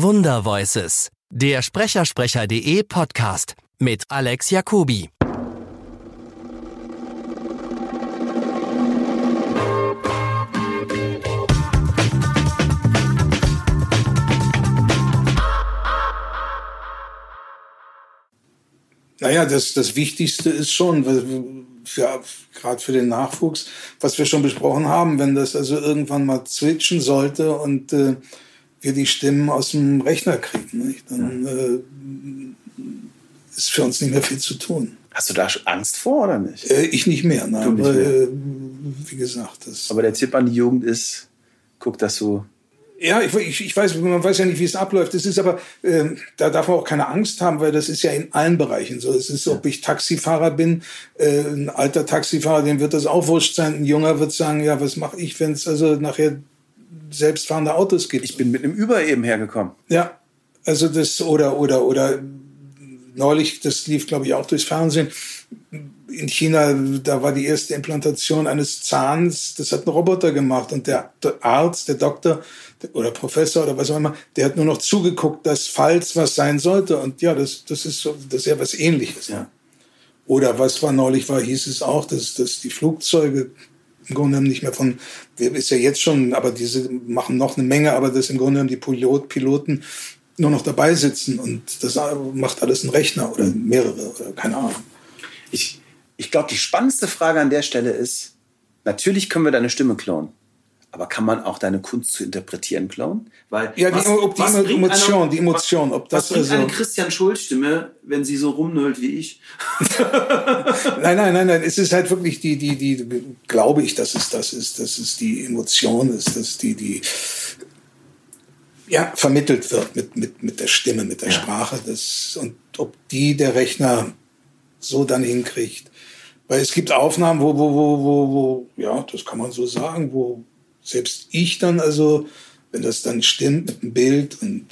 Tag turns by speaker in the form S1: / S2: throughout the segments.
S1: Wundervoices, der Sprechersprecher.de Podcast mit Alex Jacobi.
S2: Naja, das, das Wichtigste ist schon, für, gerade für den Nachwuchs, was wir schon besprochen haben, wenn das also irgendwann mal switchen sollte und äh, wir die Stimmen aus dem Rechner kriegen, nicht? dann äh, ist für uns nicht mehr viel zu tun.
S3: Hast du da Angst vor oder nicht?
S2: Äh, ich nicht mehr, nein. Nicht
S3: mehr. Aber,
S2: äh, wie gesagt, das.
S3: Aber der Tipp an die Jugend ist, guck, dass du
S2: ja, ich, ich, ich weiß, man weiß ja nicht, wie es abläuft. Das ist aber, äh, da darf man auch keine Angst haben, weil das ist ja in allen Bereichen so. Es ist, ob ich Taxifahrer bin, äh, ein alter Taxifahrer, dem wird das auch wurscht sein. Ein junger wird sagen, ja, was mache ich, wenn es also nachher selbstfahrende Autos gibt.
S3: Ich bin mit einem Uber eben hergekommen.
S2: Ja, also das, oder, oder, oder neulich, das lief, glaube ich, auch durchs Fernsehen in China, da war die erste Implantation eines Zahns, das hat ein Roboter gemacht und der Arzt, der Doktor oder Professor oder was auch immer, der hat nur noch zugeguckt, dass falls was sein sollte und ja, das, das ist so, das ist ja was ähnliches. Ja. Oder was war neulich war, hieß es auch, dass, dass die Flugzeuge im Grunde genommen nicht mehr von, ist ja jetzt schon, aber diese machen noch eine Menge, aber dass im Grunde genommen die Pilot, Piloten nur noch dabei sitzen und das macht alles ein Rechner oder mehrere oder keine Ahnung.
S3: Ich, ich glaube, die spannendste Frage an der Stelle ist, natürlich können wir deine Stimme klauen. Aber kann man auch deine Kunst zu interpretieren klauen?
S2: Weil ja, die, ob die Emotion, einer, die Emotion, ob das
S3: was also eine Christian Schulz Stimme, wenn sie so rumnölt wie ich.
S2: nein, nein, nein, nein. Es ist halt wirklich die, die, die, glaube ich, dass es das ist, dass es die Emotion ist, dass die, die, ja, vermittelt wird mit, mit, mit der Stimme, mit der ja. Sprache. Das, und ob die der Rechner so dann hinkriegt. Weil es gibt Aufnahmen, wo, wo, wo, wo, wo, ja, das kann man so sagen, wo selbst ich dann, also, wenn das dann stimmt mit dem Bild und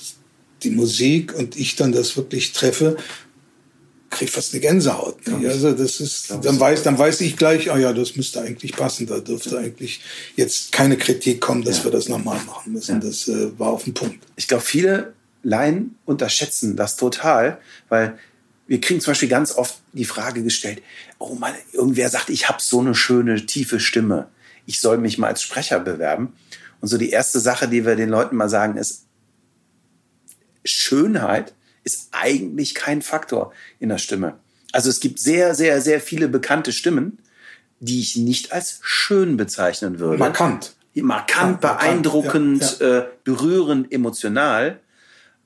S2: die Musik und ich dann das wirklich treffe, kriege fast eine Gänsehaut. Also das ist, dann weiß, dann weiß ich gleich, ah ja, das müsste eigentlich passen. Da dürfte eigentlich jetzt keine Kritik kommen, dass ja. wir das nochmal machen müssen. Ja. Das äh, war auf dem Punkt.
S3: Ich glaube, viele Laien unterschätzen das total, weil wir kriegen zum Beispiel ganz oft die Frage gestellt, oh Mann, irgendwer sagt, ich habe so eine schöne, tiefe Stimme. Ich soll mich mal als Sprecher bewerben. Und so die erste Sache, die wir den Leuten mal sagen, ist, Schönheit ist eigentlich kein Faktor in der Stimme. Also es gibt sehr, sehr, sehr viele bekannte Stimmen, die ich nicht als schön bezeichnen würde.
S2: Markant.
S3: Markant, ja, beeindruckend, ja, ja. Äh, berührend, emotional.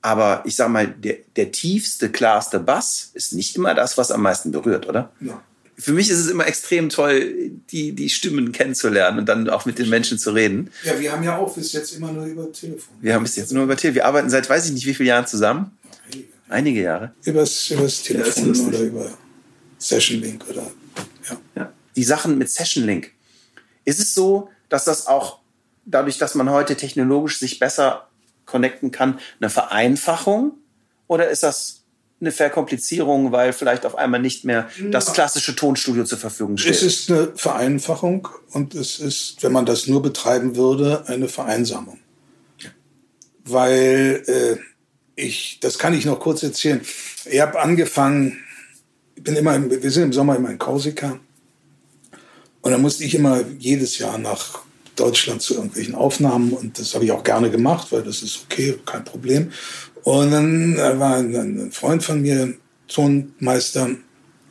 S3: Aber ich sag mal, der, der tiefste, klarste Bass ist nicht immer das, was am meisten berührt, oder? Ja. Für mich ist es immer extrem toll, die, die Stimmen kennenzulernen und dann auch mit den Menschen zu reden.
S2: Ja, wir haben ja auch bis jetzt immer nur über Telefon.
S3: Wir haben bis jetzt nur über Telefon. Wir arbeiten seit weiß ich nicht wie vielen Jahren zusammen. Einige, Einige Jahre.
S2: Übers, übers Telefon ja, oder über Session Link oder ja.
S3: ja. Die Sachen mit Session Link. Ist es so, dass das auch dadurch, dass man heute technologisch sich besser connecten kann, eine Vereinfachung oder ist das eine Verkomplizierung, weil vielleicht auf einmal nicht mehr das klassische Tonstudio zur Verfügung steht?
S2: Es ist eine Vereinfachung und es ist, wenn man das nur betreiben würde, eine Vereinsamung. Weil äh, ich, das kann ich noch kurz erzählen. Ich habe angefangen, ich bin immer, wir sind im Sommer immer in Korsika und dann musste ich immer jedes Jahr nach Deutschland zu irgendwelchen Aufnahmen und das habe ich auch gerne gemacht, weil das ist okay, kein Problem. Und dann war ein Freund von mir, Tonmeister,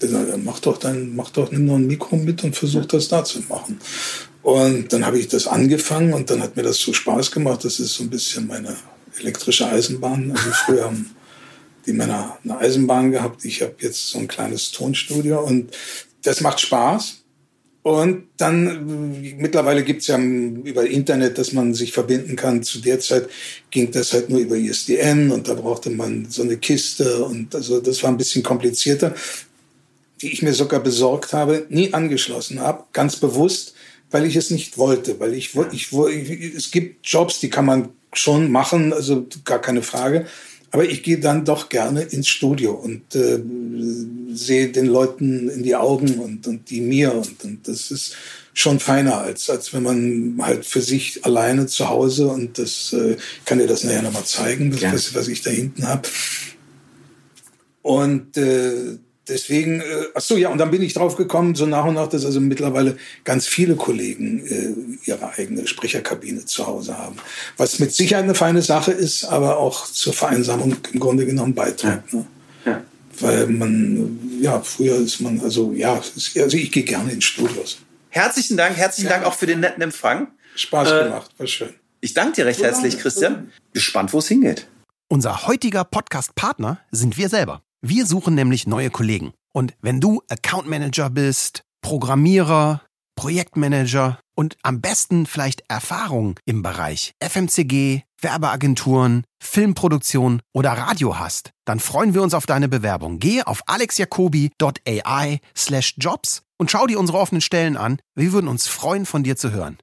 S2: der sagte, mach doch dann, mach doch, nimm noch ein Mikro mit und versuch das da zu machen. Und dann habe ich das angefangen und dann hat mir das so Spaß gemacht. Das ist so ein bisschen meine elektrische Eisenbahn. Also früher haben die Männer eine Eisenbahn gehabt. Ich habe jetzt so ein kleines Tonstudio und das macht Spaß. Und dann, mittlerweile gibt's ja über Internet, dass man sich verbinden kann. Zu der Zeit ging das halt nur über ISDN und da brauchte man so eine Kiste und also das war ein bisschen komplizierter, die ich mir sogar besorgt habe, nie angeschlossen habe, ganz bewusst, weil ich es nicht wollte, weil ich, ich, ich es gibt Jobs, die kann man schon machen, also gar keine Frage. Aber ich gehe dann doch gerne ins Studio und äh, sehe den Leuten in die Augen und, und die mir. Und, und das ist schon feiner, als, als wenn man halt für sich alleine zu Hause und das äh, kann dir das nachher nochmal zeigen, das,
S3: Ja.
S2: was, was ich da hinten habe. Und äh, deswegen, äh, ach so, ja, und dann bin ich drauf gekommen, so nach und nach, dass also mittlerweile ganz viele Kollegen äh, ihre eigene Sprecherkabine zu Hause haben. Was mit Sicherheit eine feine Sache ist, aber auch zur Vereinsamung im Grunde genommen beiträgt. Ne?
S3: Ja.
S2: Weil man, ja, früher ist man, also ja, also ich gehe gerne in Studios.
S3: Herzlichen Dank, herzlichen Dank auch für den netten Empfang.
S2: Spaß
S3: Äh,
S2: gemacht, war schön.
S3: Ich danke dir recht herzlich, Christian. Gespannt, wo es hingeht.
S1: Unser heutiger Podcast-Partner sind wir selber. Wir suchen nämlich neue Kollegen. Und wenn du Account Manager bist, Programmierer, Projektmanager und am besten vielleicht Erfahrung im Bereich FMCG, Werbeagenturen, Filmproduktion oder Radio hast, dann freuen wir uns auf deine Bewerbung. Gehe auf alexjacobi.ai slash jobs und schau dir unsere offenen Stellen an. Wir würden uns freuen, von dir zu hören.